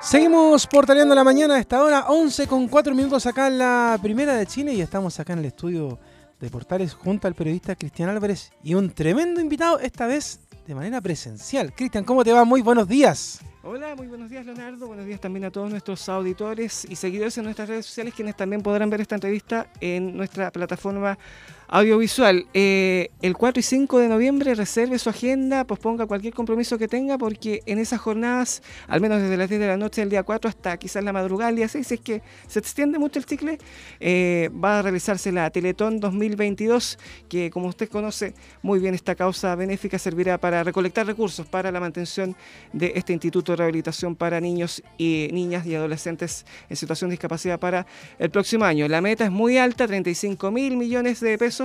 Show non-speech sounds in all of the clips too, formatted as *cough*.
Seguimos portaleando la mañana a esta hora, 11 con 4 minutos acá en la primera de Chile y estamos acá en el estudio de Portales junto al periodista Cristian Álvarez y un tremendo invitado, esta vez de manera presencial. Cristian, ¿cómo te va? Muy buenos días. Hola, muy buenos días Leonardo, buenos días también a todos nuestros auditores y seguidores en nuestras redes sociales quienes también podrán ver esta entrevista en nuestra plataforma audiovisual. Eh, el 4 y 5 de noviembre reserve su agenda, posponga cualquier compromiso que tenga, porque en esas jornadas, al menos desde las 10 de la noche del día 4 hasta quizás la madrugada del día 6, es que se extiende mucho el cicle, eh, va a realizarse la Teletón 2022, que como usted conoce muy bien, esta causa benéfica servirá para recolectar recursos para la mantención de este Instituto de Rehabilitación para Niños y Niñas y Adolescentes en situación de discapacidad para el próximo año. La meta es muy alta, 35 mil millones de pesos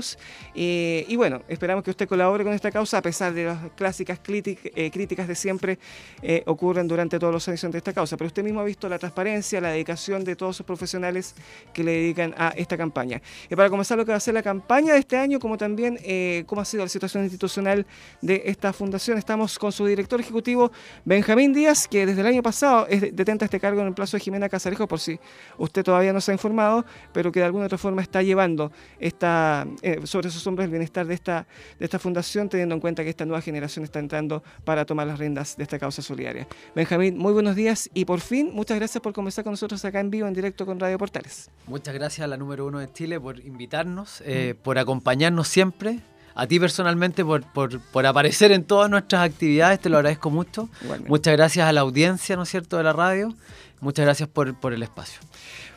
eh, y bueno, esperamos que usted colabore con esta causa, a pesar de las clásicas eh, críticas de siempre eh, ocurren durante todos los años de esta causa. Pero usted mismo ha visto la transparencia, la dedicación de todos sus profesionales que le dedican a esta campaña. Y para comenzar lo que va a ser la campaña de este año, como también cómo ha sido la situación institucional de esta fundación, estamos con su director ejecutivo, Benjamín Díaz, que desde el año pasado es, detenta este cargo en el plazo de Jimena Casarejo, por si usted todavía no se ha informado, pero que de alguna otra forma está llevando esta, eh, sobre esos hombros el bienestar de esta, de esta fundación, teniendo en cuenta que esta nueva generación está entrando para tomar las riendas de esta causa solidaria. Benjamín, muy buenos días y por fin, muchas gracias por conversar con nosotros acá en vivo, en directo con Radio Portales. Muchas gracias a la número uno de Chile por invitarnos, eh, por acompañarnos siempre a ti personalmente por, por, por, aparecer en todas nuestras actividades, te lo agradezco mucho. Muchas gracias a la audiencia, ¿no es cierto?, de la radio. Muchas gracias por, por el espacio.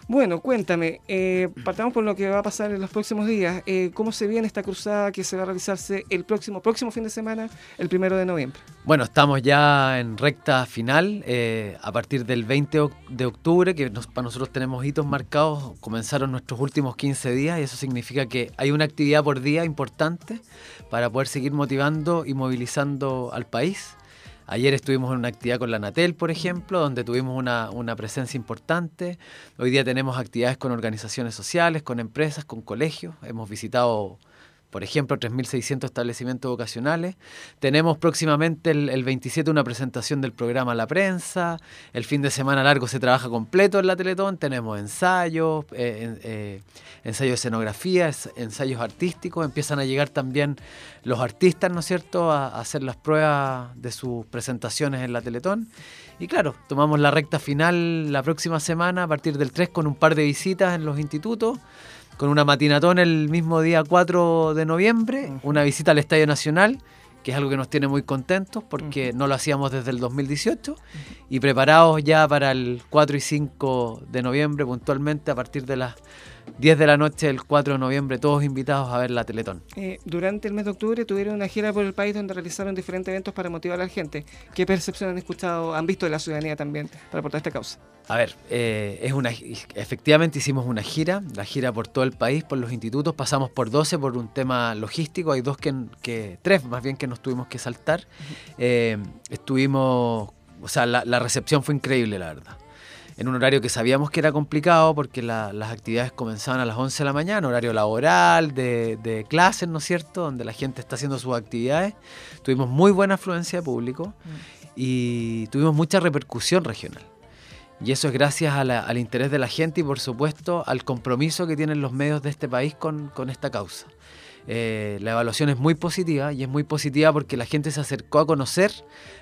Bueno, cuéntame, eh, partamos por lo que va a pasar en los próximos días. Eh, ¿Cómo se viene esta cruzada que se va a realizarse el próximo, próximo fin de semana, el primero de noviembre? Bueno, estamos ya en recta final. Eh, a partir del 20 de octubre, que para nosotros tenemos hitos marcados, comenzaron nuestros últimos 15 días y eso significa que hay una actividad por día importante para poder seguir motivando y movilizando al país. Ayer estuvimos en una actividad con la Natel, por ejemplo, donde tuvimos una, una, presencia importante. Hoy día tenemos actividades con organizaciones sociales, con empresas, con colegios. Hemos visitado por ejemplo, 3.600 establecimientos vocacionales. Tenemos próximamente el, 27 una presentación del programa La Prensa. El fin de semana largo se trabaja completo en la Teletón. Tenemos ensayos, eh, eh, ensayos de escenografía, ensayos artísticos. Empiezan a llegar también los artistas, ¿no es cierto?, a, a hacer las pruebas de sus presentaciones en la Teletón. Y claro, tomamos la recta final la próxima semana a partir del 3 con un par de visitas en los institutos con una matinatón el mismo día 4 de noviembre, una visita al Estadio Nacional, que es algo que nos tiene muy contentos porque no lo hacíamos desde el 2018, y preparados ya para el 4 y 5 de noviembre puntualmente a partir de las 10 de la noche del 4 de noviembre, todos invitados a ver la Teletón. Eh, durante el mes de octubre tuvieron una gira por el país donde realizaron diferentes eventos para motivar a la gente. ¿Qué percepción han escuchado, han visto de la ciudadanía también para aportar esta causa? A ver, eh, es una, efectivamente hicimos una gira, la gira por todo el país, por los institutos, pasamos por 12 por un tema logístico, hay dos que, que tres más bien que nos tuvimos que saltar. Eh, estuvimos, o sea, la recepción fue increíble, la verdad en un horario que sabíamos que era complicado porque las actividades comenzaban a las 11 de la mañana, horario laboral, de, de clases, ¿no es cierto?, donde la gente está haciendo sus actividades. Tuvimos muy buena afluencia de público mm. y tuvimos mucha repercusión regional. Y eso es gracias al interés de la gente y por supuesto al compromiso que tienen los medios de este país con, esta causa. Eh, la evaluación es muy positiva y es muy positiva porque la gente se acercó a conocer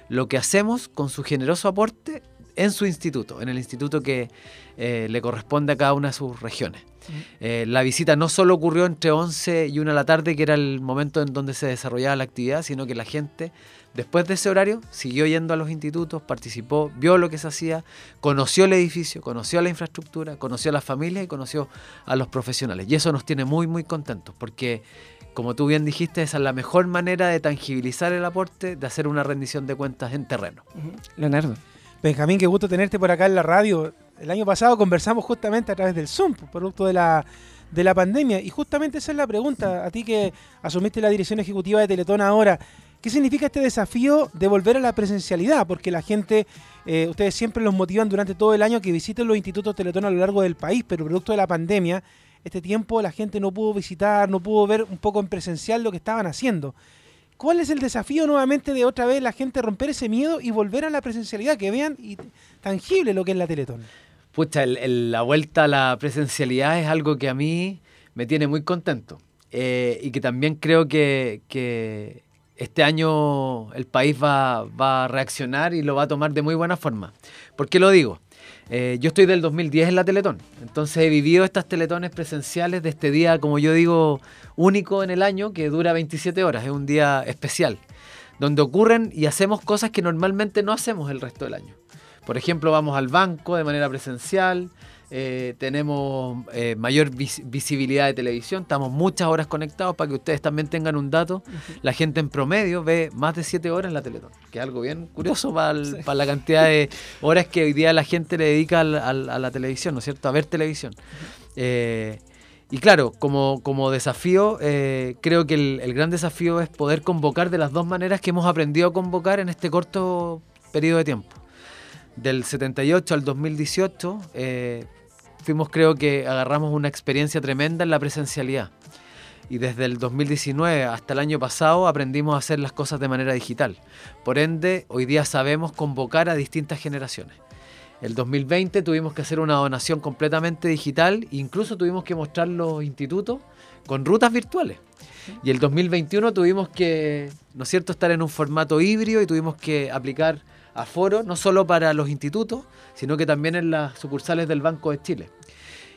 lo que hacemos con su generoso aporte en su instituto, en el instituto que eh, le corresponde a cada una de sus regiones. Eh, la visita no solo ocurrió entre 11 y 1 de la tarde, que era el momento en donde se desarrollaba la actividad, sino que la gente, después de ese horario, siguió yendo a los institutos, participó, vio lo que se hacía, conoció el edificio, conoció la infraestructura, conoció a las familias y conoció a los profesionales. Y eso nos tiene muy, muy contentos, porque como tú bien dijiste, esa es la mejor manera de tangibilizar el aporte, de hacer una rendición de cuentas en terreno. Leonardo. Benjamín, qué gusto tenerte por acá en la radio. El año pasado conversamos justamente a través del Zoom, producto de la, de la pandemia. Y justamente esa es la pregunta, a ti que asumiste la dirección ejecutiva de Teletón ahora. ¿Qué significa este desafío de volver a la presencialidad? Porque la gente, eh, ustedes siempre los motivan durante todo el año que visiten los institutos Teletón a lo largo del país, pero producto de la pandemia, este tiempo la gente no pudo visitar, no pudo ver un poco en presencial lo que estaban haciendo. ¿Cuál es el desafío nuevamente de otra vez la gente romper ese miedo y volver a la presencialidad? Que vean y tangible lo que es la Teletón. Pucha, la vuelta a la presencialidad es algo que a mí me tiene muy contento. Eh, y que también creo que, este año el país va, va, a reaccionar y lo va a tomar de muy buena forma. ¿Por qué lo digo? Eh, yo estoy del 2010 en la Teletón, entonces he vivido estas Teletones presenciales de este día, como yo digo, único en el año, que dura 27 horas, es un día especial, donde ocurren y hacemos cosas que normalmente no hacemos el resto del año. Por ejemplo, vamos al banco de manera presencial, eh, tenemos eh, mayor visibilidad de televisión, estamos muchas horas conectados para que ustedes también tengan un dato. La gente en promedio ve más de 7 horas en la Teletón, que es algo bien curioso para, la cantidad de horas que hoy día la gente le dedica a la televisión, ¿no es cierto? A ver televisión. Eh, y claro, como, como desafío, creo que el, el gran desafío es poder convocar de las dos maneras que hemos aprendido a convocar en este corto periodo de tiempo del 78 al 2018, eh, fuimos, creo que agarramos una experiencia tremenda en la presencialidad. Y desde el 2019 hasta el año pasado aprendimos a hacer las cosas de manera digital. Por ende, hoy día sabemos convocar a distintas generaciones. El 2020 tuvimos que hacer una donación completamente digital, incluso tuvimos que mostrar los institutos con rutas virtuales. Y el 2021 tuvimos que, ¿no es cierto?, estar en un formato híbrido y tuvimos que aplicar aforo, no solo para los institutos, sino que también en las sucursales del Banco de Chile.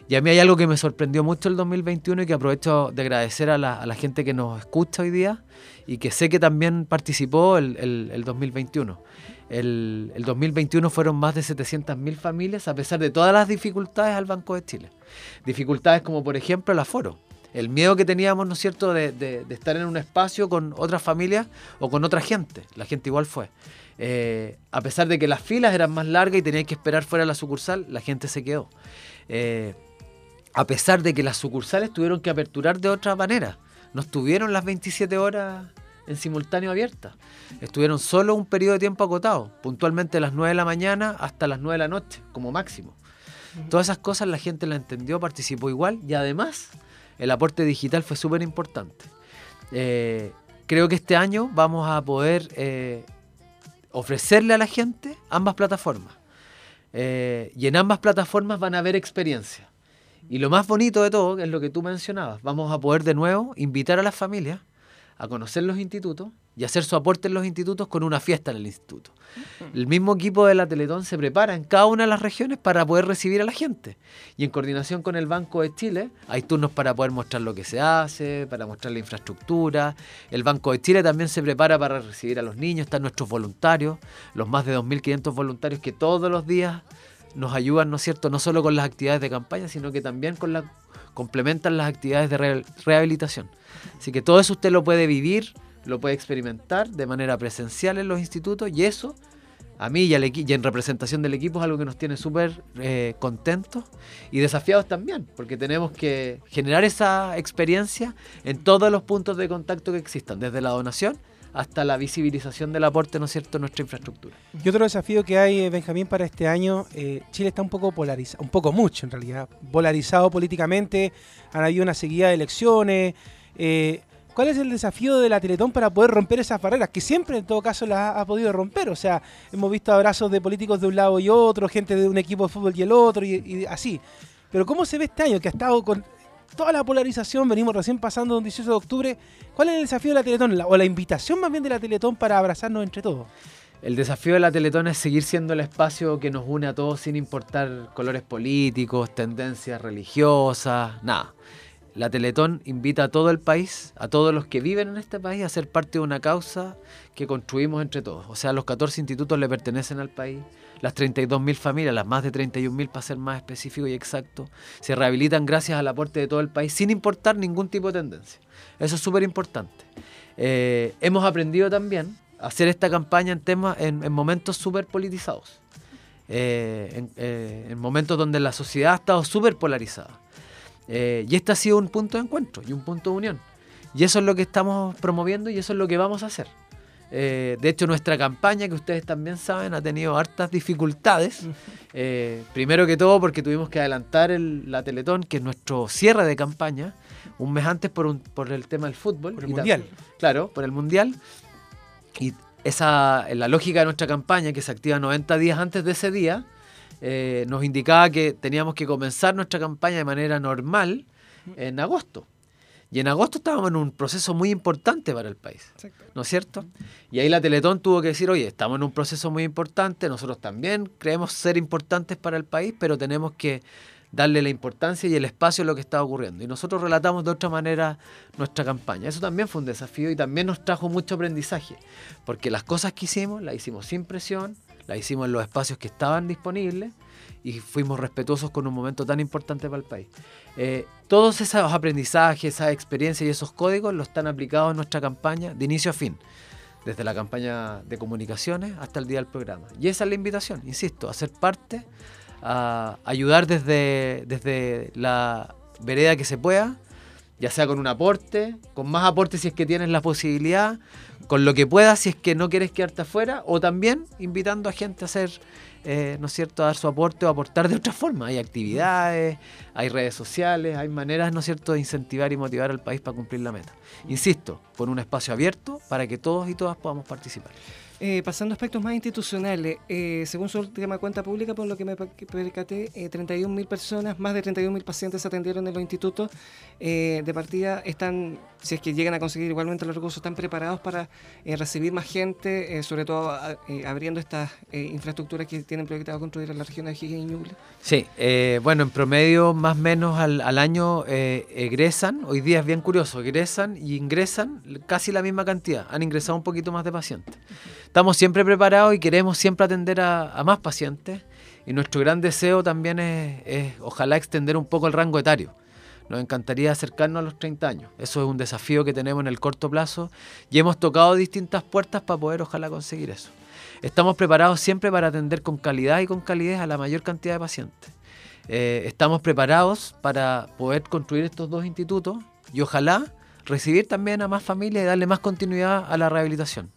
Y a mí hay algo que me sorprendió mucho el 2021 y que aprovecho de agradecer a la, gente que nos escucha hoy día y que sé que también participó el, 2021. El, el, 2021 fueron más de 700.000 familias a pesar de todas las dificultades al Banco de Chile. Dificultades como por ejemplo el aforo. El miedo que teníamos, ¿no es cierto?, de, de estar en un espacio con otras familias o con otra gente. La gente igual fue. Eh, a pesar de que las filas eran más largas y tenían que esperar fuera de la sucursal, la gente se quedó. Eh, a pesar de que las sucursales tuvieron que aperturar de otra manera. No estuvieron las 27 horas en simultáneo abiertas. Estuvieron solo un periodo de tiempo acotado, puntualmente las 9 de la mañana hasta las 9 de la noche, como máximo. Todas esas cosas la gente la entendió, participó igual y además el aporte digital fue súper importante. Eh, creo que este año vamos a poder ofrecerle a la gente ambas plataformas. Eh, y en ambas plataformas van a haber experiencias. Y lo más bonito de todo, es lo que tú mencionabas, vamos a poder de nuevo invitar a las familias a conocer los institutos y hacer su aporte en los institutos con una fiesta en el instituto. El mismo equipo de la Teletón se prepara en cada una de las regiones para poder recibir a la gente. Y en coordinación con el Banco de Chile, hay turnos para poder mostrar lo que se hace, para mostrar la infraestructura. El Banco de Chile también se prepara para recibir a los niños, están nuestros voluntarios, los más de 2.500 voluntarios que todos los días nos ayudan, ¿no es cierto?, no solo con las actividades de campaña, sino que también complementan las actividades de rehabilitación. Así que todo eso usted lo puede vivir lo puede experimentar de manera presencial en los institutos y eso a mí y, al y en representación del equipo es algo que nos tiene súper eh, contentos y desafiados también, porque tenemos que generar esa experiencia en todos los puntos de contacto que existan, desde la donación hasta la visibilización del aporte, ¿no es cierto?, nuestra infraestructura. Y otro desafío que hay, eh, Benjamín, para este año, eh, Chile está un poco polarizado, un poco mucho en realidad, polarizado políticamente, han habido una seguida de elecciones, ¿Cuál es el desafío de la Teletón para poder romper esas barreras? Que siempre en todo caso las ha, podido romper. O sea, hemos visto abrazos de políticos de un lado y otro, gente de un equipo de fútbol y el otro, y, así. Pero ¿cómo se ve este año que ha estado con toda la polarización? Venimos recién pasando un 18 de octubre. ¿Cuál es el desafío de la Teletón? o la invitación más bien de la Teletón para abrazarnos entre todos. El desafío de la Teletón es seguir siendo el espacio que nos une a todos sin importar colores políticos, tendencias religiosas, nada. La Teletón invita a todo el país, a todos los que viven en este país, a ser parte de una causa que construimos entre todos. O sea, los 14 institutos le pertenecen al país, las 32.000 familias, las más de 31.000 para ser más específico y exacto, se rehabilitan gracias al aporte de todo el país sin importar ningún tipo de tendencia. Eso es súper importante. Eh, hemos aprendido también a hacer esta campaña en, temas, en, momentos súper politizados, eh, eh, en momentos donde la sociedad ha estado súper polarizada. Eh, y este ha sido un punto de encuentro y un punto de unión. Y eso es lo que estamos promoviendo y eso es lo que vamos a hacer. Eh, de hecho, nuestra campaña, que ustedes también saben, ha tenido hartas dificultades. Eh, primero que todo porque tuvimos que adelantar la Teletón, que es nuestro cierre de campaña, un mes antes por, un, por el tema del fútbol. Por el Mundial. Claro, por el Mundial. Y esa, la lógica de nuestra campaña, que se activa 90 días antes de ese día, eh, nos indicaba que teníamos que comenzar nuestra campaña de manera normal en agosto. Y en agosto estábamos en un proceso muy importante para el país. ¿no es cierto? Y ahí la Teletón tuvo que decir, oye, estamos en un proceso muy importante, nosotros también creemos ser importantes para el país, pero tenemos que darle la importancia y el espacio a lo que está ocurriendo. Y nosotros relatamos de otra manera nuestra campaña. Eso también fue un desafío y también nos trajo mucho aprendizaje, porque las cosas que hicimos las hicimos sin presión, las hicimos en los espacios que estaban disponibles y fuimos respetuosos con un momento tan importante para el país. Eh, todos esos aprendizajes, esas experiencias y esos códigos los están aplicados en nuestra campaña de inicio a fin, desde la campaña de comunicaciones hasta el día del programa. Y esa es la invitación, insisto, a ser parte, a ayudar desde, desde la vereda que se pueda, ya sea con un aporte, con más aporte si es que tienes la posibilidad, con lo que puedas si es que no quieres quedarte afuera, o también invitando a gente a hacer, eh, ¿no es cierto?, a dar su aporte o aportar de otra forma. Hay actividades, hay redes sociales, hay maneras, ¿no es cierto?, de incentivar y motivar al país para cumplir la meta. Insisto, por un espacio abierto para que todos y todas podamos participar. Eh, pasando a aspectos más institucionales, eh, según su última cuenta pública, por lo que me per- percaté, eh, 31.000 personas, más de 31.000 pacientes atendieron en los institutos. Eh, de partida están, si es que llegan a conseguir igualmente los recursos, están preparados para eh, recibir más gente, sobre todo abriendo estas infraestructuras que tienen proyectado construir en la región de Higgins y Ñuble. Sí, bueno, en promedio más o menos al, al año egresan, hoy día es bien curioso, egresan y ingresan casi la misma cantidad, han ingresado un poquito más de pacientes. Estamos siempre preparados y queremos siempre atender a, más pacientes y nuestro gran deseo también es, es ojalá extender un poco el rango etario. Nos encantaría acercarnos a los 30 años. Eso es un desafío que tenemos en el corto plazo y hemos tocado distintas puertas para poder ojalá conseguir eso. Estamos preparados siempre para atender con calidad y con calidez a la mayor cantidad de pacientes. Eh, estamos preparados para poder construir estos dos institutos y ojalá recibir también a más familias y darle más continuidad a la rehabilitación.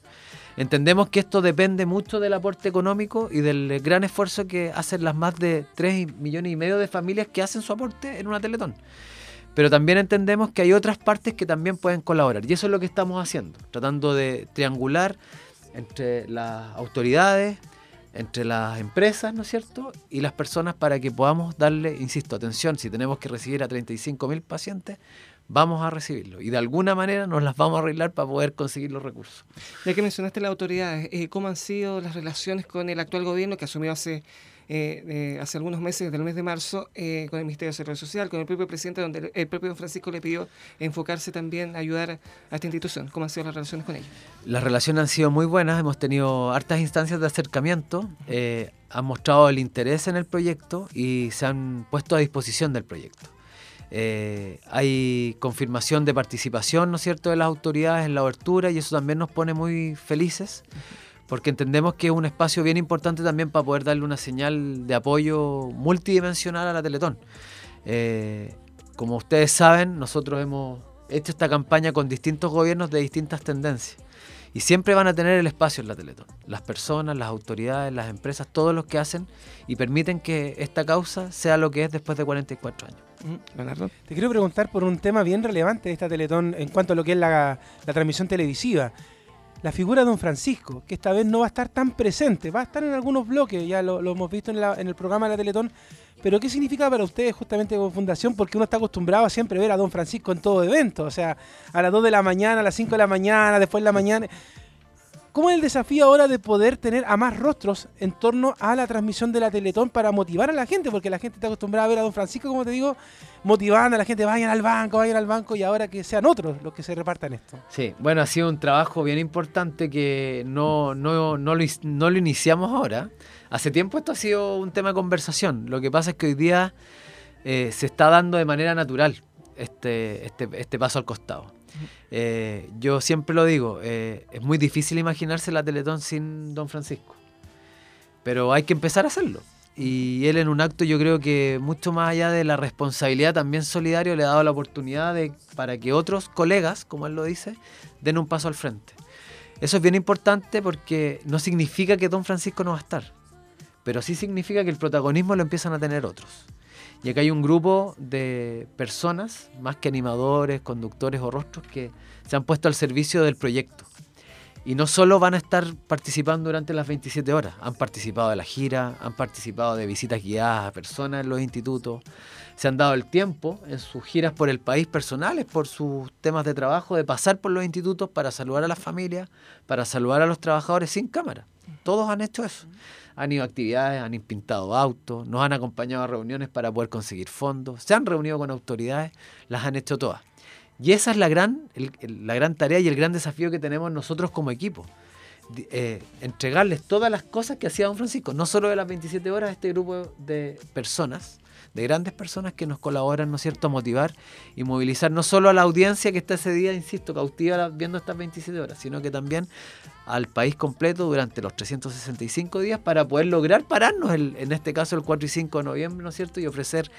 Entendemos que esto depende mucho del aporte económico y del gran esfuerzo que hacen las más de 3 millones y medio de familias que hacen su aporte en una Teletón. Pero también entendemos que hay otras partes que también pueden colaborar. Y eso es lo que estamos haciendo, tratando de triangular entre las autoridades, entre las empresas, ¿no es cierto? Y las personas para que podamos darle, insisto, atención, si tenemos que recibir a 35 mil pacientes, vamos a recibirlo. Y de alguna manera nos las vamos a arreglar para poder conseguir los recursos. Ya que mencionaste las autoridades, eh, ¿cómo han sido las relaciones con el actual gobierno que asumió hace, eh, eh, hace algunos meses, del mes de marzo, eh, con el Ministerio de Desarrollo Social, con el propio presidente, donde el, el propio don Francisco le pidió enfocarse también, a ayudar a esta institución? ¿Cómo han sido las relaciones con ellos? Las relaciones han sido muy buenas, hemos tenido hartas instancias de acercamiento, han mostrado el interés en el proyecto y se han puesto a disposición del proyecto. Eh, hay confirmación de participación, ¿no es cierto?, de las autoridades en la abertura y eso también nos pone muy felices porque entendemos que es un espacio bien importante también para poder darle una señal de apoyo multidimensional a la Teletón. Eh, como ustedes saben, nosotros hemos hecho esta campaña con distintos gobiernos de distintas tendencias. Y siempre van a tener el espacio en la Teletón. Las personas, las autoridades, las empresas, todos los que hacen y permiten que esta causa sea lo que es después de 44 años. Mm. Te quiero preguntar por un tema bien relevante de esta Teletón en cuanto a lo que es la, la transmisión televisiva. La figura de Don Francisco, que esta vez no va a estar tan presente, va a estar en algunos bloques, ya lo, hemos visto en, en el programa de la Teletón, pero ¿qué significa para ustedes justamente como fundación? Porque uno está acostumbrado a siempre ver a Don Francisco en todo evento, o sea, a las 2 de la mañana, a las 5 de la mañana, después de la mañana. ¿Cómo es el desafío ahora de poder tener a más rostros en torno a la transmisión de la Teletón para motivar a la gente? Porque la gente está acostumbrada a ver a Don Francisco, como te digo, motivando a la gente, vayan al banco, vayan al banco, y ahora que sean otros los que se repartan esto. Sí, bueno, ha sido un trabajo bien importante que no, no, no, lo, no lo iniciamos ahora. Hace tiempo esto ha sido un tema de conversación. Lo que pasa es que hoy día eh, se está dando de manera natural este, este, este paso al costado. Eh, yo siempre lo digo, eh, es muy difícil imaginarse la Teletón sin Don Francisco. Pero hay que empezar a hacerlo. Y él en un acto yo creo que mucho más allá de la responsabilidad también solidario le ha dado la oportunidad de, para que otros colegas, como él lo dice, den un paso al frente. Eso es bien importante porque no significa que Don Francisco no va a estar, pero sí significa que el protagonismo lo empiezan a tener otros. Y acá hay un grupo de personas, más que animadores, conductores o rostros, que se han puesto al servicio del proyecto. Y no solo van a estar participando durante las 27 horas, han participado de la gira, han participado de visitas guiadas a personas en los institutos, se han dado el tiempo en sus giras por el país personales, por sus temas de trabajo, de pasar por los institutos para saludar a las familias, para saludar a los trabajadores sin cámara. Todos han hecho eso. Han ido a actividades, han pintado autos, nos han acompañado a reuniones para poder conseguir fondos, se han reunido con autoridades, las han hecho todas. Y esa es la gran, la gran tarea y el gran desafío que tenemos nosotros como equipo. Eh, entregarles todas las cosas que hacía don Francisco, no solo de las 27 horas, este grupo de personas, de grandes personas que nos colaboran, ¿no es cierto?, a motivar y movilizar no solo a la audiencia que está ese día, insisto, cautiva viendo estas 27 horas, sino que también al país completo durante los 365 días para poder lograr pararnos, en este caso el 4 y 5 de noviembre, ¿no es cierto?, y ofrecer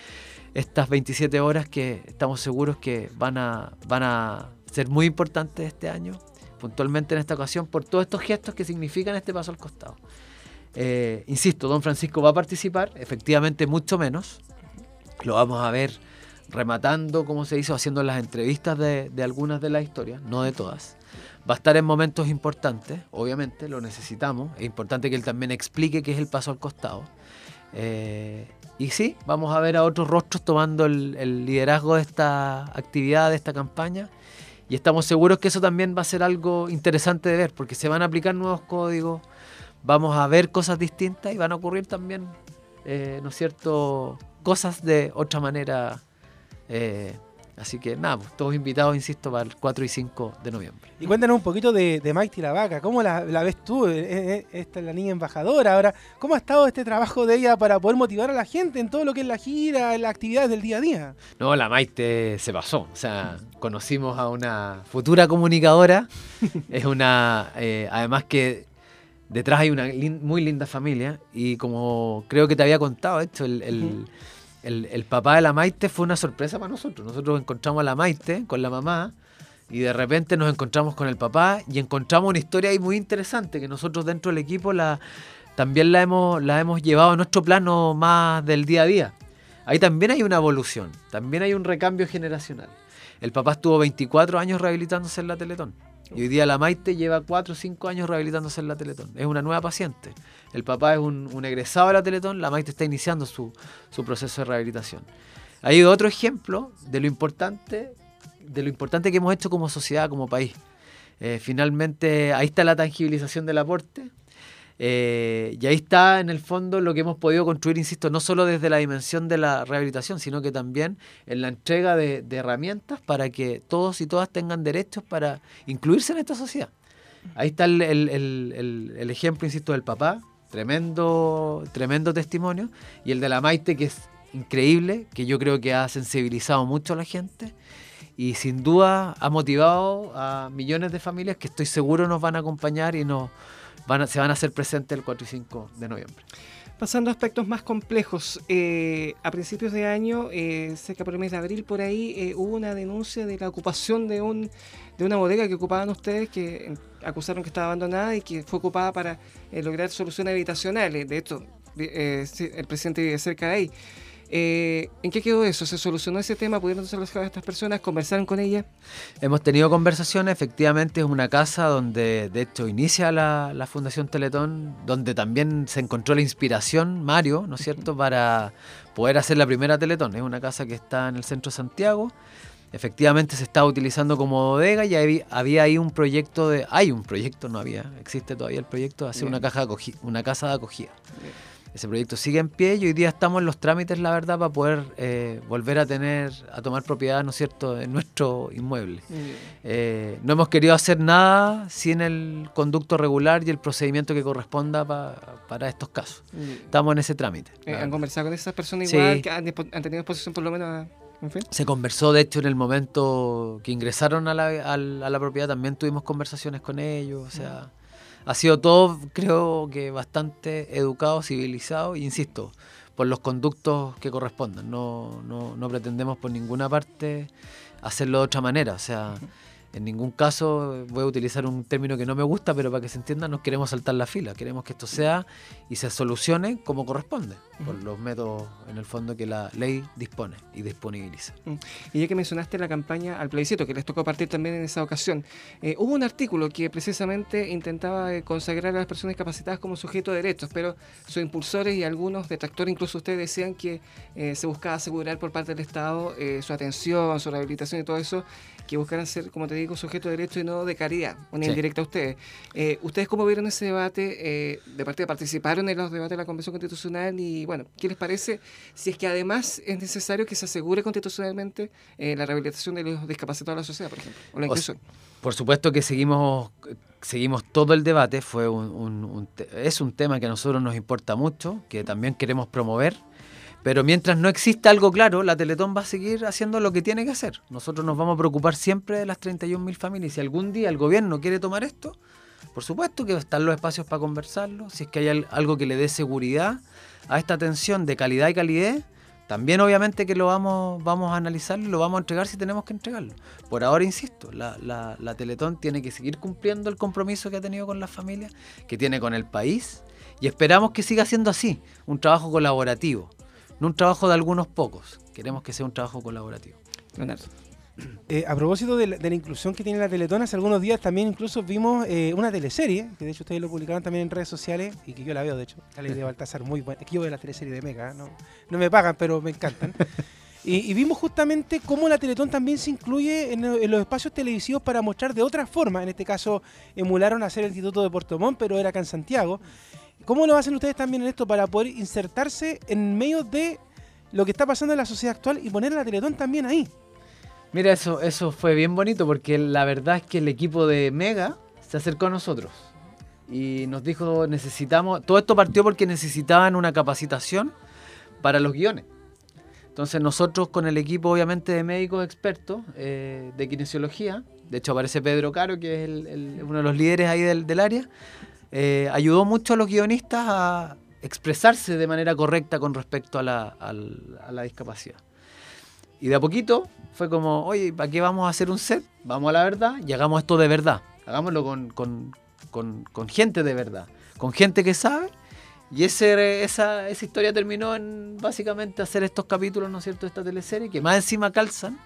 estas 27 horas que estamos seguros que van a, van a ser muy importantes este año, puntualmente en esta ocasión, por todos estos gestos que significan este paso al costado. Eh, insisto, don Francisco va a participar, efectivamente mucho menos. Lo vamos a ver rematando, como se hizo, haciendo las entrevistas de, algunas de las historias, no de todas. Va a estar en momentos importantes, obviamente, lo necesitamos. Es importante que él también explique qué es el paso al costado. Eh, y sí, vamos a ver a otros rostros tomando el, liderazgo de esta actividad, de esta campaña. Y estamos seguros que eso también va a ser algo interesante de ver, porque se van a aplicar nuevos códigos, vamos a ver cosas distintas y van a ocurrir también, eh, ¿no es cierto?, cosas de otra manera eh, Así que nada, pues, todos invitados, insisto, para el 4 y 5 de noviembre. Y cuéntanos un poquito de, de Maite la Vaca, ¿cómo la, ves tú? Eh, eh, esta es la niña embajadora ahora. ¿Cómo ha estado este trabajo de ella para poder motivar a la gente en todo lo que es la gira, en las actividades del día a día? No, la Maite se pasó. O sea, conocimos a una futura comunicadora. *laughs* es una, eh, además que detrás hay una muy linda familia y como creo que te había contado esto, el el, papá de la Maite fue una sorpresa para nosotros. Nosotros encontramos a la Maite con la mamá y de repente nos encontramos con el papá y encontramos una historia ahí muy interesante que nosotros dentro del equipo la, también la hemos, la hemos llevado a nuestro plano más del día a día. Ahí también hay una evolución, también hay un recambio generacional. El papá estuvo 24 años rehabilitándose en la Teletón. Y hoy día la Maite lleva 4 o 5 años rehabilitándose en la Teletón. Es una nueva paciente. El papá es un, egresado de la Teletón, la Maite está iniciando su, proceso de rehabilitación. Hay otro ejemplo de lo importante, de lo importante que hemos hecho como sociedad, como país. Eh, finalmente, ahí está la tangibilización del aporte. Eh, y ahí está, en el fondo, lo que hemos podido construir, insisto, no solo desde la dimensión de la rehabilitación, sino que también en la entrega de, herramientas para que todos y todas tengan derechos para incluirse en esta sociedad. Ahí está el, el ejemplo, insisto, del papá, Tremendo, tremendo testimonio. Y el de la Maite, que es increíble, que yo creo que ha sensibilizado mucho a la gente y sin duda ha motivado a millones de familias que estoy seguro nos van a acompañar y nos van se van a hacer presentes el 4 y 5 de noviembre. Pasando a aspectos más complejos, eh, a principios de año, eh, cerca por el mes de abril, por ahí eh, hubo una denuncia de la ocupación de, un, de una bodega que ocupaban ustedes que acusaron que estaba abandonada y que fue ocupada para eh, lograr soluciones habitacionales. De hecho, eh, el presidente vive cerca de ahí. Eh, ¿En qué quedó eso? ¿Se solucionó ese tema? ¿Pudieron a estas personas? ¿Conversaron con ellas? Hemos tenido conversaciones, efectivamente es una casa donde de hecho inicia la, la, Fundación Teletón, donde también se encontró la inspiración, Mario, ¿no es cierto?, para poder hacer la primera Teletón. Es una casa que está en el centro de Santiago, efectivamente se estaba utilizando como bodega y había, ahí un proyecto de hay un proyecto no había existe todavía el proyecto de hacer una caja una casa de acogida ese proyecto sigue en pie y hoy día estamos en los trámites la verdad para poder eh, volver a tener a tomar propiedad no es cierto en nuestro inmueble. Eh, no hemos querido hacer nada sin el conducto regular y el procedimiento que corresponda para estos casos. Estamos en ese trámite eh, han conversado con esas personas igual que han, han tenido exposición por lo menos a se conversó, de hecho, en el momento que ingresaron a la, a la, propiedad, también tuvimos conversaciones con ellos. O sea, ha sido todo, creo que bastante educado, civilizado, insisto, por los conductos que correspondan. No, no, no pretendemos por ninguna parte hacerlo de otra manera. O sea, En ningún caso voy a utilizar un término que no me gusta, pero para que se entienda, no queremos saltar la fila. Queremos que esto sea y se solucione como corresponde, por los métodos en el fondo que la ley dispone y disponibiliza. Mm. Y ya que mencionaste la campaña al plebiscito, que les tocó partir también en esa ocasión, eh, hubo un artículo que precisamente intentaba eh, consagrar a las personas capacitadas como sujetos de derechos, pero sus impulsores y algunos detractores, incluso ustedes, decían que eh, se buscaba asegurar por parte del Estado su atención, su rehabilitación y todo eso, que buscaran ser, como te digo, sujetos de derechos y no de caridad, una indirecta a ustedes. ¿Ustedes cómo vieron ese debate? de parte participaron en los debates de la Convención Constitucional y, bueno, ¿qué les parece si es que además es necesario que se asegure constitucionalmente la rehabilitación de los discapacitados de la sociedad, por ejemplo, o la inclusión? por supuesto que seguimos seguimos todo el debate, fue un, es un tema que a nosotros nos importa mucho, que también queremos promover, pero mientras no exista algo claro, la Teletón va a seguir haciendo lo que tiene que hacer. Nosotros nos vamos a preocupar siempre de las 31.000 familias. Si algún día el gobierno quiere tomar esto, por supuesto que están los espacios para conversarlo. Si es que hay algo que le dé seguridad a esta atención de calidad y calidez, también obviamente que lo vamos, vamos a analizarlo y lo vamos a entregar si tenemos que entregarlo. Por ahora, insisto, la, la, Teletón tiene que seguir cumpliendo el compromiso que ha tenido con las familias, que tiene con el país, y esperamos que siga siendo así, un trabajo colaborativo, no un trabajo de algunos pocos, queremos que sea un trabajo colaborativo. Leonardo. Eh, a propósito de la, inclusión que tiene la Teletón, hace algunos días también incluso vimos eh, una teleserie, que de hecho ustedes lo publicaron también en redes sociales, y que yo la veo de hecho, la ley de Baltasar, muy buena. Es que yo veo la teleserie de Mega, no, no me pagan, pero me encantan. *laughs* y, vimos justamente cómo la Teletón también se incluye en, los espacios televisivos para mostrar de otra forma. En este caso, emularon a hacer el Instituto de Puerto Montt, pero era acá en Santiago. ¿Cómo lo hacen ustedes también en esto para poder insertarse en medio de lo que está pasando en la sociedad actual y poner la Teletón también ahí? Mira, eso, eso fue bien bonito porque la verdad es que el equipo de Mega se acercó a nosotros y nos dijo necesitamos, todo esto partió porque necesitaban una capacitación para los guiones. Entonces nosotros con el equipo obviamente de médicos expertos eh, de kinesiología, de hecho aparece Pedro Caro, que es uno de los líderes ahí del, área, eh, ayudó mucho a los guionistas a expresarse de manera correcta con respecto a la, a la discapacidad. Y de a poquito fue como, oye, ¿para qué vamos a hacer un set? Vamos a la verdad y hagamos esto de verdad. Hagámoslo con, gente de verdad, con gente que sabe. Y ese, esa, esa historia terminó en básicamente hacer estos capítulos, ¿no es cierto?, de esta teleserie, que más encima calzan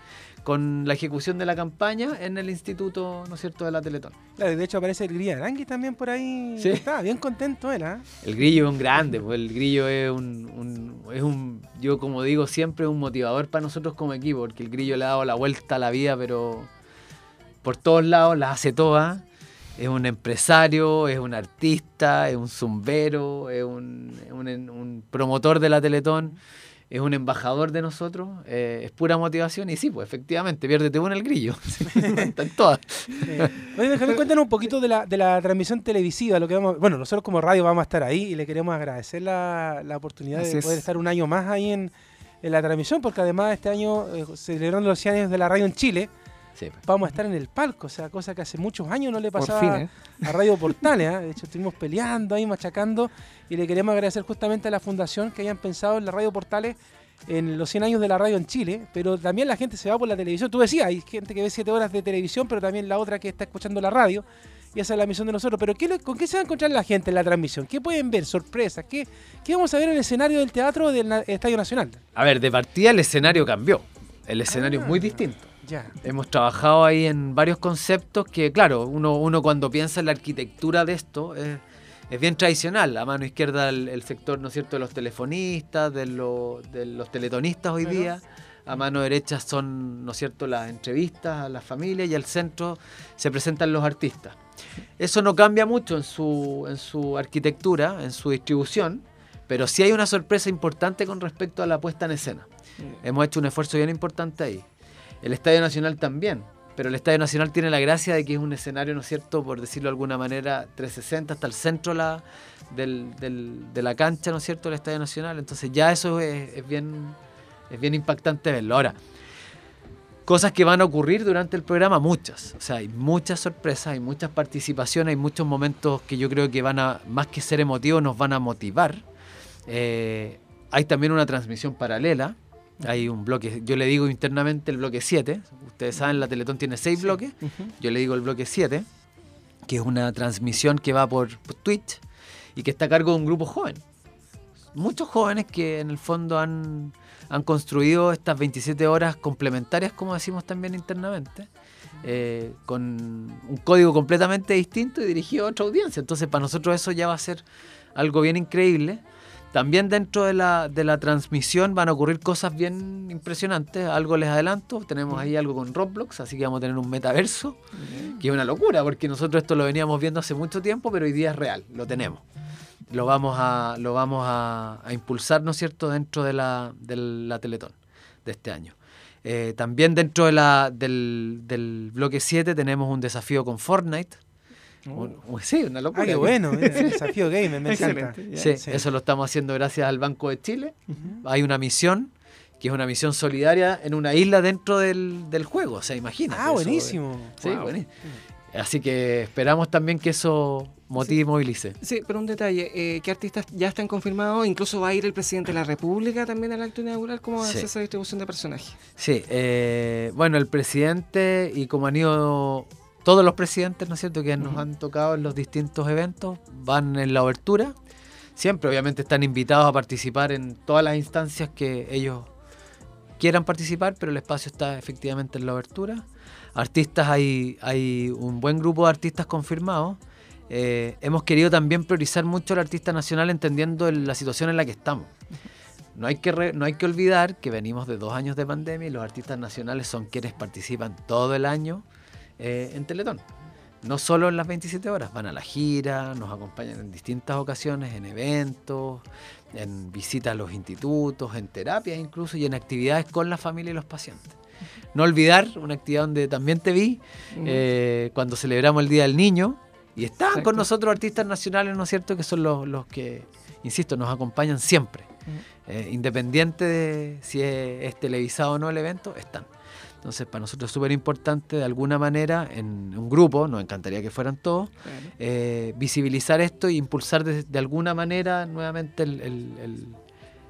con la ejecución de la campaña en el instituto, ¿no es cierto?, de la Teletón. Claro, de hecho aparece el Grillo Arangui también por ahí. Sí. Está bien contento él, ¿ah? El Grillo es un grande, pues el Grillo es un, es un, yo como digo siempre, un motivador para nosotros como equipo, porque el Grillo le ha dado la vuelta a la vida, pero por todos lados la hace todas. Es un empresario, es un artista, es un zumbero, es un, un, un promotor de la Teletón es un embajador de nosotros, eh, es pura motivación y sí, pues efectivamente, piérdete uno el grillo. *laughs* Están todas. Oye, déjame cuéntanos un poquito de la, de la transmisión televisiva. Lo que vamos, bueno, nosotros como radio vamos a estar ahí y le queremos agradecer la, la oportunidad de poder estar un año más ahí en, en, la transmisión, porque además este año, eh, celebrando los 100 años de la radio en Chile, vamos a estar en el palco, o sea, cosa que hace muchos años no le pasaba ¿eh? a Radio Portales. ¿eh? De hecho, estuvimos peleando ahí, machacando, y le queremos agradecer justamente a la fundación que hayan pensado en la Radio Portales en los 100 años de la radio en Chile, pero también la gente se va por la televisión. Tú decías, hay gente que ve 7 horas de televisión, pero también la otra que está escuchando la radio, y esa es la misión de nosotros. Pero ¿qué, ¿con qué se va a encontrar la gente en la transmisión? ¿Qué pueden ver? ¿Sorpresas? ¿Qué, ¿Qué vamos a ver en el escenario del teatro del Estadio Nacional? A ver, de partida el escenario cambió. El escenario es muy ah. Hemos trabajado ahí en varios conceptos que, claro, uno, uno cuando piensa en la arquitectura de esto es, bien tradicional. A mano izquierda el, sector, ¿no es cierto?, de los telefonistas, de, de los teletonistas hoy día. A mano derecha son, ¿no es cierto?, las entrevistas a las familias y al centro se presentan los artistas. Eso no cambia mucho en su, en su arquitectura, en su distribución, pero sí hay una sorpresa importante con respecto a la puesta en escena. Mm. Hemos hecho un esfuerzo bien importante ahí. El Estadio Nacional también, pero el Estadio Nacional tiene la gracia de que es un escenario, ¿no es cierto?, por decirlo de alguna manera, 360 hasta el centro de la cancha, ¿no es cierto?, el Estadio Nacional. Entonces ya eso es, bien, es bien impactante verlo. Ahora, cosas que van a ocurrir durante el programa, muchas. O sea, hay muchas sorpresas, hay muchas participaciones, hay muchos momentos que yo creo que van a, más que ser emotivos, nos van a motivar. Eh, hay también una transmisión paralela Hay un bloque, yo le digo internamente el bloque 7. Ustedes saben, la Teletón tiene seis bloques. Yo le digo el bloque 7, que es una transmisión que va por, por Twitch y que está a cargo de un grupo joven. Muchos jóvenes que en el fondo han, han construido estas 27 horas complementarias, como decimos también internamente, eh, con un código completamente distinto y dirigido a otra audiencia. Entonces, para nosotros eso ya va a ser algo bien increíble. También dentro de la, de la transmisión van a ocurrir cosas bien impresionantes. Algo les adelanto. Tenemos ahí algo con Roblox, así que vamos a tener un metaverso, que es una locura, porque nosotros esto lo veníamos viendo hace mucho tiempo, pero hoy día es real, lo tenemos. Lo vamos a, lo vamos a, a impulsar, ¿no es cierto?, dentro de la, de la Teletón de este año. Eh, también dentro de la, del, del bloque 7 tenemos un desafío con Fortnite. Un- un- sí, una locura. Ah, qué bueno, mira, *laughs* el desafío gamer, me encanta. Sí, Sí. eso lo estamos haciendo gracias al Banco de Chile. Hay una misión que es una misión solidaria en una isla dentro del, del juego. O sea, imagina. Ah, buenísimo. Sí, Wow. buenísimo. Así que esperamos también que eso motive y movilice. Sí, pero un detalle, eh, ¿qué artistas ya están confirmados? Incluso va a ir el presidente de la República también al acto inaugural. ¿Cómo va a ser esa distribución de personajes? Sí, eh, bueno, el presidente y como han ido todos los presidentes, ¿no es cierto?, que nos han tocado en los distintos eventos, van en la obertura. Siempre, obviamente, están invitados a participar en todas las instancias que ellos quieran participar, pero el espacio está efectivamente en la obertura. Artistas, hay, hay un buen grupo de artistas confirmados. Eh, hemos querido también priorizar mucho al artista nacional entendiendo el- la situación en la que estamos. No hay, que re- no hay que olvidar que venimos de dos años de pandemia y los artistas nacionales son quienes participan todo el año eh, en Teletón. No solo en las 27 horas, van a la gira, nos acompañan en distintas ocasiones, en eventos, en visitas a los institutos, en terapias incluso y en actividades con la familia y los pacientes. No olvidar una actividad donde también te vi eh, cuando celebramos el Día del Niño y Exacto. con nosotros artistas nacionales, ¿no es cierto? Que son los, los que, insisto, nos acompañan siempre. Eh, independiente de si es, es televisado o no el evento, están. Entonces, para nosotros es súper importante, de alguna manera, en un grupo, nos encantaría que fueran todos, Claro. eh, visibilizar esto e impulsar de, de alguna manera nuevamente el, el- el-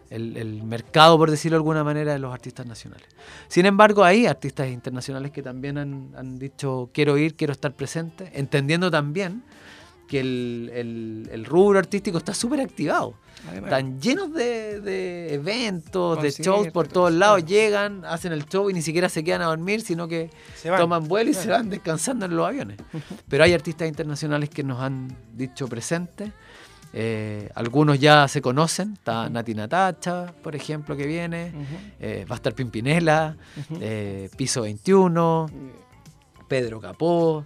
el- el mercado, por decirlo de alguna manera, de los artistas nacionales. Sin embargo, hay artistas internacionales que también han, han dicho quiero ir, quiero estar presente, entendiendo también que el, el- el rubro artístico está súper activado. Además, Están llenos de, de eventos, de shows por todo todos lados, claro. llegan, hacen el show y ni siquiera se quedan a dormir, sino que toman vuelo y se van descansando en los aviones. *laughs* Pero hay artistas internacionales que nos han dicho presente. eh, algunos ya se conocen. Está Nati Natacha, por ejemplo, que viene. eh, va a estar Pimpinela, eh, Piso 21, Pedro Capó.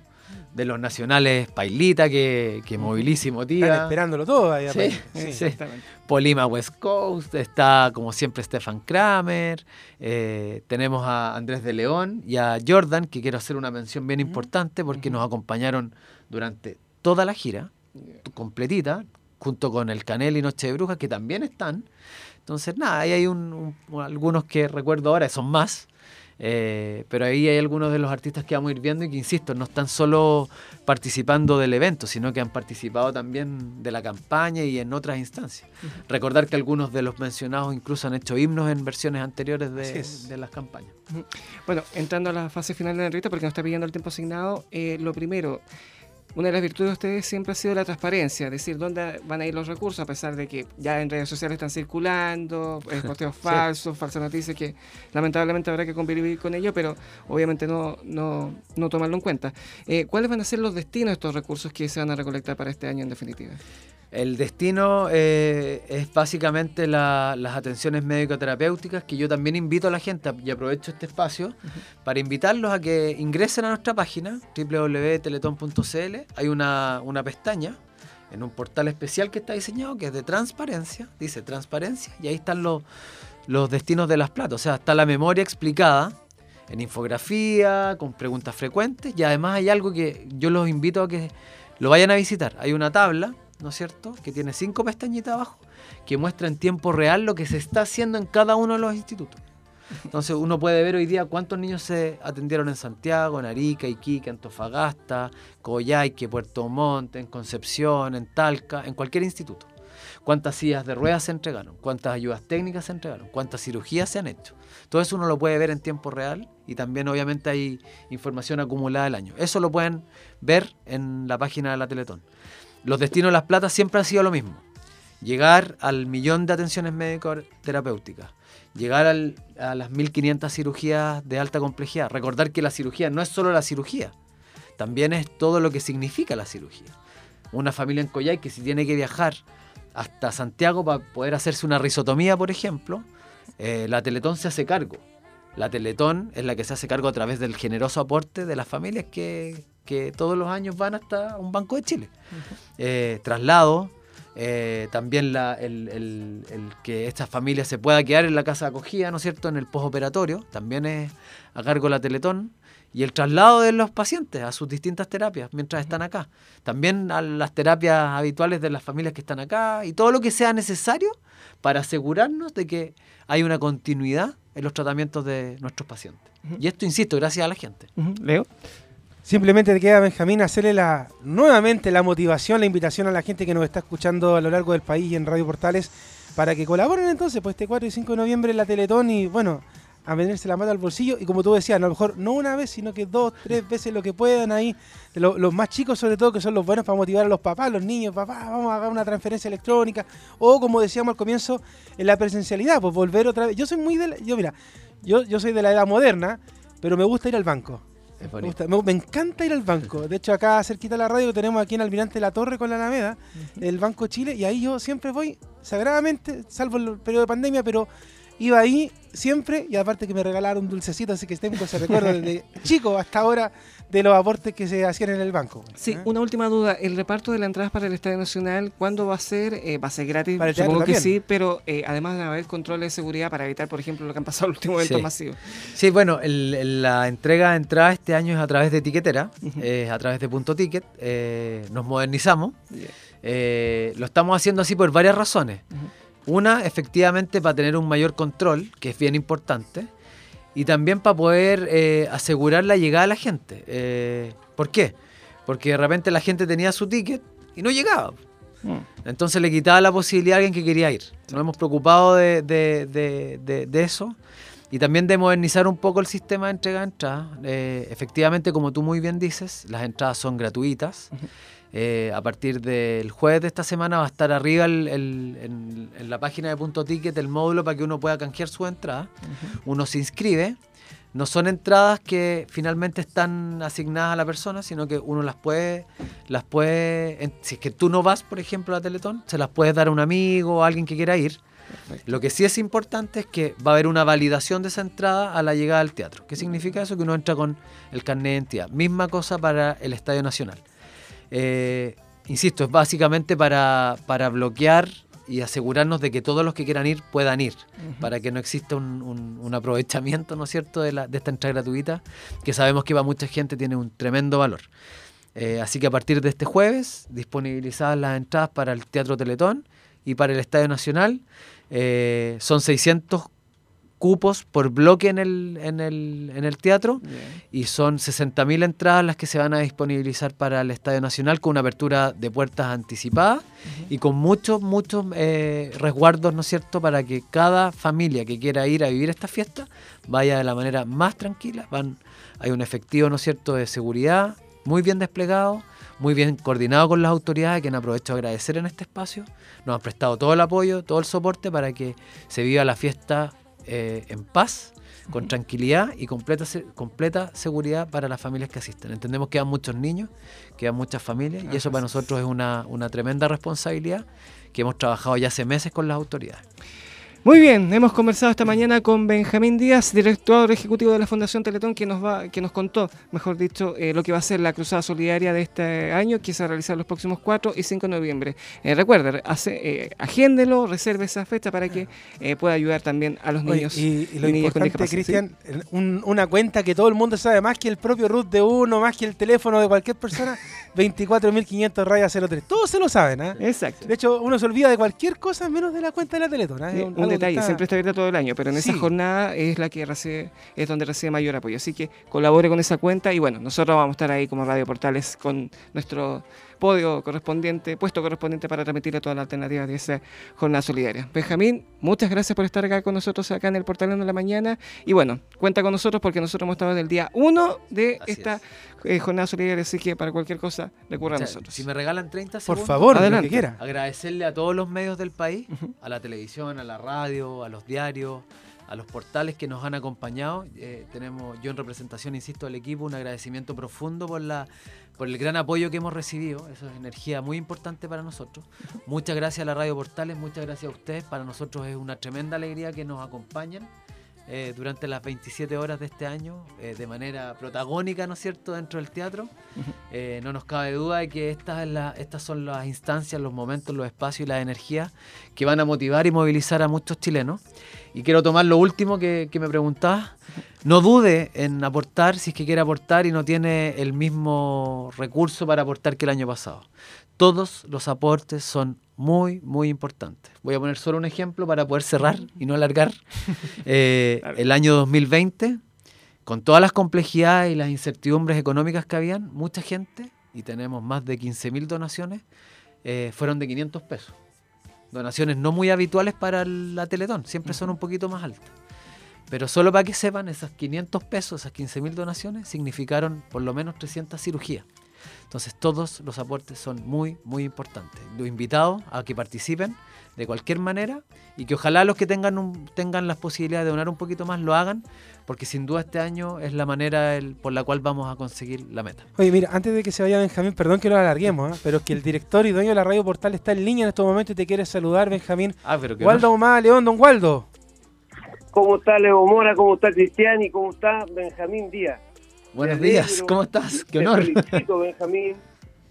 De los nacionales, Pailita, que, que moviliza y Están esperándolo todo ahí. Sí, sí. Exactamente. Polima West Coast, está como siempre Stefan Kramer, eh, tenemos a Andrés de León y a Jordan, que quiero hacer una mención bien importante porque nos acompañaron durante toda la gira, completita, junto con el Canel y Noche de Brujas, que también están. Entonces, nada, ahí hay un- un- algunos que recuerdo ahora, son más. Eh, pero ahí hay algunos de los artistas que vamos a ir viendo y que, insisto, no están solo participando del evento, sino que han participado también de la campaña y en otras instancias. Recordar que algunos de los mencionados incluso han hecho himnos en versiones anteriores de las campañas. Bueno, entrando a la fase final de la entrevista, porque nos está pidiendo el tiempo asignado, eh, lo primero, una de las virtudes de ustedes siempre ha sido la transparencia, es decir, dónde van a ir los recursos, a pesar de que ya en redes sociales están circulando, eh, *laughs* posteos falsos, falsas noticias, que lamentablemente habrá que convivir con ello, pero obviamente no, no, no tomarlo en cuenta. Eh, ¿Cuáles van a ser los destinos de estos recursos que se van a recolectar para este año en definitiva? El destino eh, es básicamente la- las atenciones médico-terapéuticas que yo también invito a la gente, y aprovecho este espacio, para invitarlos a que ingresen a nuestra página www.teleton.cl. Hay una, una pestaña en un portal especial que está diseñado que es de transparencia, dice transparencia, y ahí están los, los destinos de las platas. O sea, está la memoria explicada en infografía, con preguntas frecuentes, y además hay algo que yo los invito a que lo vayan a visitar. Hay una tabla, ¿no es cierto?, que tiene cinco pestañitas abajo, que muestra en tiempo real lo que se está haciendo en cada uno de los institutos. Entonces uno puede ver hoy día cuántos niños se atendieron en Santiago, en Arica, Iquique, Antofagasta, Coyhaique, Puerto Montt, en Concepción, en Talca, en cualquier instituto. cuántas sillas de ruedas se entregaron, cuántas ayudas técnicas se entregaron, cuántas cirugías se han hecho. Todo eso uno lo puede ver en tiempo real y también obviamente hay información acumulada del año. Eso lo pueden ver en la página de la Teletón. Los destinos de las platas siempre han sido lo mismo. Llegar al millón de atenciones médicas terapéuticas, llegar a las 1500 cirugías de alta complejidad. Recordar que la cirugía no es solo la cirugía, también es todo lo que significa la cirugía. Una familia en Coyay que si tiene que viajar hasta Santiago para poder hacerse una risotomía, por ejemplo, eh, la Teletón se hace cargo. La Teletón es la que se hace cargo a través del generoso aporte de las familias que, todos los años van hasta un Banco de Chile. Eh, traslado, eh, también el, que esta familia se pueda quedar en la casa acogida, ¿no es cierto?, en el postoperatorio, también es a cargo de la Teletón y el traslado de los pacientes a sus distintas terapias mientras están acá. También a las terapias habituales de las familias que están acá y todo lo que sea necesario para asegurarnos de que hay una continuidad en los tratamientos de nuestros pacientes. Y esto, insisto, gracias a la gente. Leo. Simplemente te queda, Benjamín, hacerle la, nuevamente la motivación, la invitación a la gente que nos está escuchando a lo largo del país y en Radio Portales para que colaboren entonces, pues este 4 y 5 de noviembre en la Teletón y bueno, a venirse la mano al bolsillo y como tú decías, a lo mejor no una vez, sino que dos, tres veces lo que puedan ahí, los más chicos sobre todo, que son los buenos para motivar a los papás, los niños, papá, vamos a hacer una transferencia electrónica, o como decíamos al comienzo, en la presencialidad, pues volver otra vez. Yo soy muy de la, yo mira, yo, yo soy de la edad moderna, pero me gusta ir al banco. Me, encanta ir al banco. De hecho, acá cerquita de la radio tenemos aquí en Almirante la Torre con la Alameda, el Banco Chile, y ahí yo siempre voy sagradamente, salvo el periodo de pandemia, pero iba ahí siempre y aparte que me regalaron un dulcecito, así que tengo ese recuerdo desde *laughs* chico hasta ahora de los aportes que se hacían en el banco. Sí, ¿eh? una última duda, el reparto de las entradas para el Estadio Nacional, ¿cuándo va a ser? Eh, ¿Va a ser gratis? Supongo que sí, pero eh, además de haber controles de seguridad para evitar, por ejemplo, lo que han pasado en el último evento masivo. Sí, bueno, la entrega de entradas este año es a través de etiquetera, a través de punto ticket, nos modernizamos, lo estamos haciendo así por varias razones. Una, efectivamente, para tener un mayor control, que es bien importante, y también para poder eh, asegurar la llegada de la gente. Eh, ¿Por qué? Porque de repente la gente tenía su ticket y no llegaba. Mm. Entonces le quitaba la posibilidad a alguien que quería ir. Nos hemos preocupado de, eso y también de modernizar un poco el sistema de entrega de entradas. Eh, efectivamente, como tú muy bien dices, las entradas son gratuitas. Eh, a partir del jueves de esta semana va a estar arriba en, la página de Punto Ticket el módulo para que uno pueda canjear su entrada. Uno se inscribe. No son entradas que finalmente están asignadas a la persona, sino que uno las puede, las puede, si es que tú no vas, por ejemplo, a Teletón, se las puedes dar a un amigo o a alguien que quiera ir. Lo que sí es importante es que va a haber una validación de esa entrada a la llegada al teatro. ¿Qué significa eso? Que uno entra con el carnet de identidad. Misma cosa para el Estadio Nacional. Eh, insisto, es básicamente para, bloquear y asegurarnos de que todos los que quieran ir puedan ir, para que no exista un, aprovechamiento, ¿no es cierto?, de, esta entrada gratuita, que sabemos que para mucha gente tiene un tremendo valor. Eh, así que a partir de este jueves, disponibilizadas las entradas para el Teatro Teletón y para el Estadio Nacional, eh, son 600 cupos por bloque en el, en el, en el teatro y son 60.000 entradas las que se van a disponibilizar para el Estadio Nacional con una apertura de puertas anticipada y con muchos, muchos eh, resguardos, ¿no es cierto?, para que cada familia que quiera ir a vivir esta fiesta vaya de la manera más tranquila. Van, hay un efectivo, ¿no es cierto?, de seguridad muy bien desplegado, muy bien coordinado con las autoridades, que han aprovecho a agradecer en este espacio. Nos han prestado todo el apoyo, todo el soporte para que se viva la fiesta eh, en paz, con tranquilidad y completa, completa seguridad para las familias que asisten. Entendemos que hay muchos niños, que hay muchas familias y eso para nosotros es una, una tremenda responsabilidad que hemos trabajado ya hace meses con las autoridades. Muy bien, hemos conversado esta mañana con Benjamín Díaz, director ejecutivo de la Fundación Teletón, que nos va, que nos contó, mejor dicho, eh, lo que va a ser la cruzada solidaria de este año, que se va a realizar los próximos 4 y 5 de noviembre. Eh, recuerde, hace, eh, agéndelo, reserve esa fecha para que eh, pueda ayudar también a los niños y, y, lo importante, Cristian, una cuenta que todo el mundo sabe, más que el propio root de uno, más que el teléfono de cualquier persona, 24.500 rayas 03. Todos se lo saben, ¿ah? Exacto. De hecho, uno se olvida de cualquier cosa menos de la cuenta de la Teletón. Detalle, siempre está abierta todo el año, pero en esa jornada es la que recibe, es donde recibe mayor apoyo. Así que colabore con esa cuenta y bueno, nosotros vamos a estar ahí como Radio Portales con nuestro podio correspondiente, puesto correspondiente para transmitir a todas las alternativas de esa jornada solidaria. Benjamín, muchas gracias por estar acá con nosotros acá en el Portal de la Mañana y bueno, cuenta con nosotros porque nosotros hemos estado desde el día 1 de Así esta eh, jornada solidaria, así que para cualquier cosa recurra O a sea, nosotros. Si me regalan 30 Por segundos. favor, lo Adelante. que quiera. Agradecerle a todos los medios del país, Ujú. a la televisión, a la radio, a los diarios, a los portales que nos han acompañado. Eh, tenemos, yo en representación, insisto, del equipo, un agradecimiento profundo por la por el gran apoyo que hemos recibido. Eso es energía muy importante para nosotros. Muchas gracias a la Radio Portales, muchas gracias a ustedes. Para nosotros es una tremenda alegría que nos acompañen eh, durante las 27 horas de este año eh, de manera protagónica, ¿no es cierto?, dentro del teatro. Eh, no nos cabe duda de que estas, la- estas son las instancias, los momentos, los espacios y las energías que van a motivar y movilizar a muchos chilenos. Y quiero tomar lo último que, que me preguntabas. No dude en aportar si es que quiere aportar y no tiene el mismo recurso para aportar que el año pasado. Todos los aportes son muy, muy importantes. Voy a poner solo un ejemplo para poder cerrar y no alargar. *laughs* Eh, el año 2020, con todas las complejidades y las incertidumbres económicas que habían, mucha gente, y tenemos más de 15.000 donaciones, eh, fueron de 500 pesos. Donaciones no muy habituales para la Teletón, siempre son un poquito más altas. Pero solo para que sepan, esas 500 pesos, esas 15.000 donaciones, significaron por lo menos 300 cirugías. Entonces todos los aportes son muy, muy importantes. Los invitados a que participen de cualquier manera y que ojalá los que tengan, un- tengan las posibilidades de donar un poquito más lo hagan, porque sin duda este año es la manera el- por la cual vamos a conseguir la meta. Oye, mira, antes de que se vaya Benjamín, perdón que lo alarguemos, ¿eh? pero es que el director y dueño de la Radio Portal está en línea en estos momentos y te quiere saludar, Benjamín. Ah, pero que Waldo Humada León, don Waldo. ¿Cómo está Leo Mora? ¿Cómo está Cristian? ¿Y cómo está Benjamín Díaz? Buenos días. ¿cómo estás? Qué Te honor. felicito, Benjamín.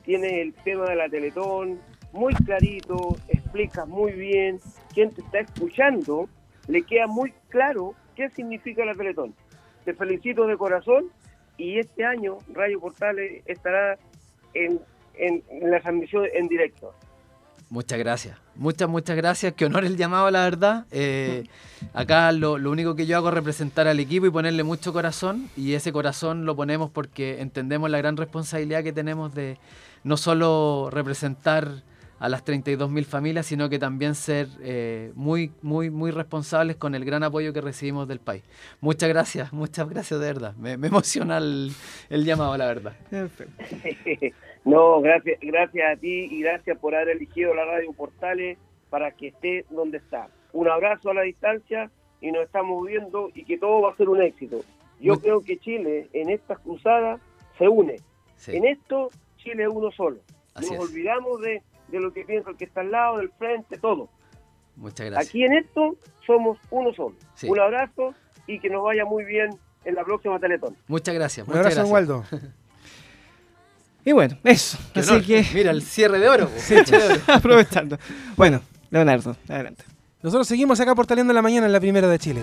Tienes el tema de la Teletón muy clarito, explicas muy bien. Quien te está escuchando le queda muy claro qué significa la Teletón. Te felicito de corazón y este año Radio Portales estará en, en- en la transmisión en directo. Muchas gracias, muchas, muchas gracias. Qué honor el llamado, la verdad. Eh, acá lo, lo único que yo hago es representar al equipo y ponerle mucho corazón. Y ese corazón lo ponemos porque entendemos la gran responsabilidad que tenemos de no solo representar a las 32.000 familias, sino que también ser eh, muy, muy, muy responsables con el gran apoyo que recibimos del país. Muchas gracias, muchas gracias de verdad. Me, me emociona el, el llamado, la verdad. Perfecto. *laughs* No, gracias, gracias a ti y gracias por haber elegido la radio Portales para que esté donde está. Un abrazo a la distancia y nos estamos viendo y que todo va a ser un éxito. Yo Muy- creo que Chile en estas cruzadas se une. Sí, En esto Chile es uno solo. así nos es. olvidamos de, de lo que piensa el que está al lado, del frente, todo. Muchas gracias. Aquí en esto somos uno solo. Sí. Un abrazo y que nos vaya muy bien en la próxima Teletón. Muchas gracias. Un Muchas abrazo. Waldo. *laughs* Y bueno, eso. Qué Así honor. que Mira, el cierre de oro. Broche de oro. aprovechando. Bueno, Leonardo, adelante. Nosotros seguimos acá portaleando en la mañana en la primera de Chile.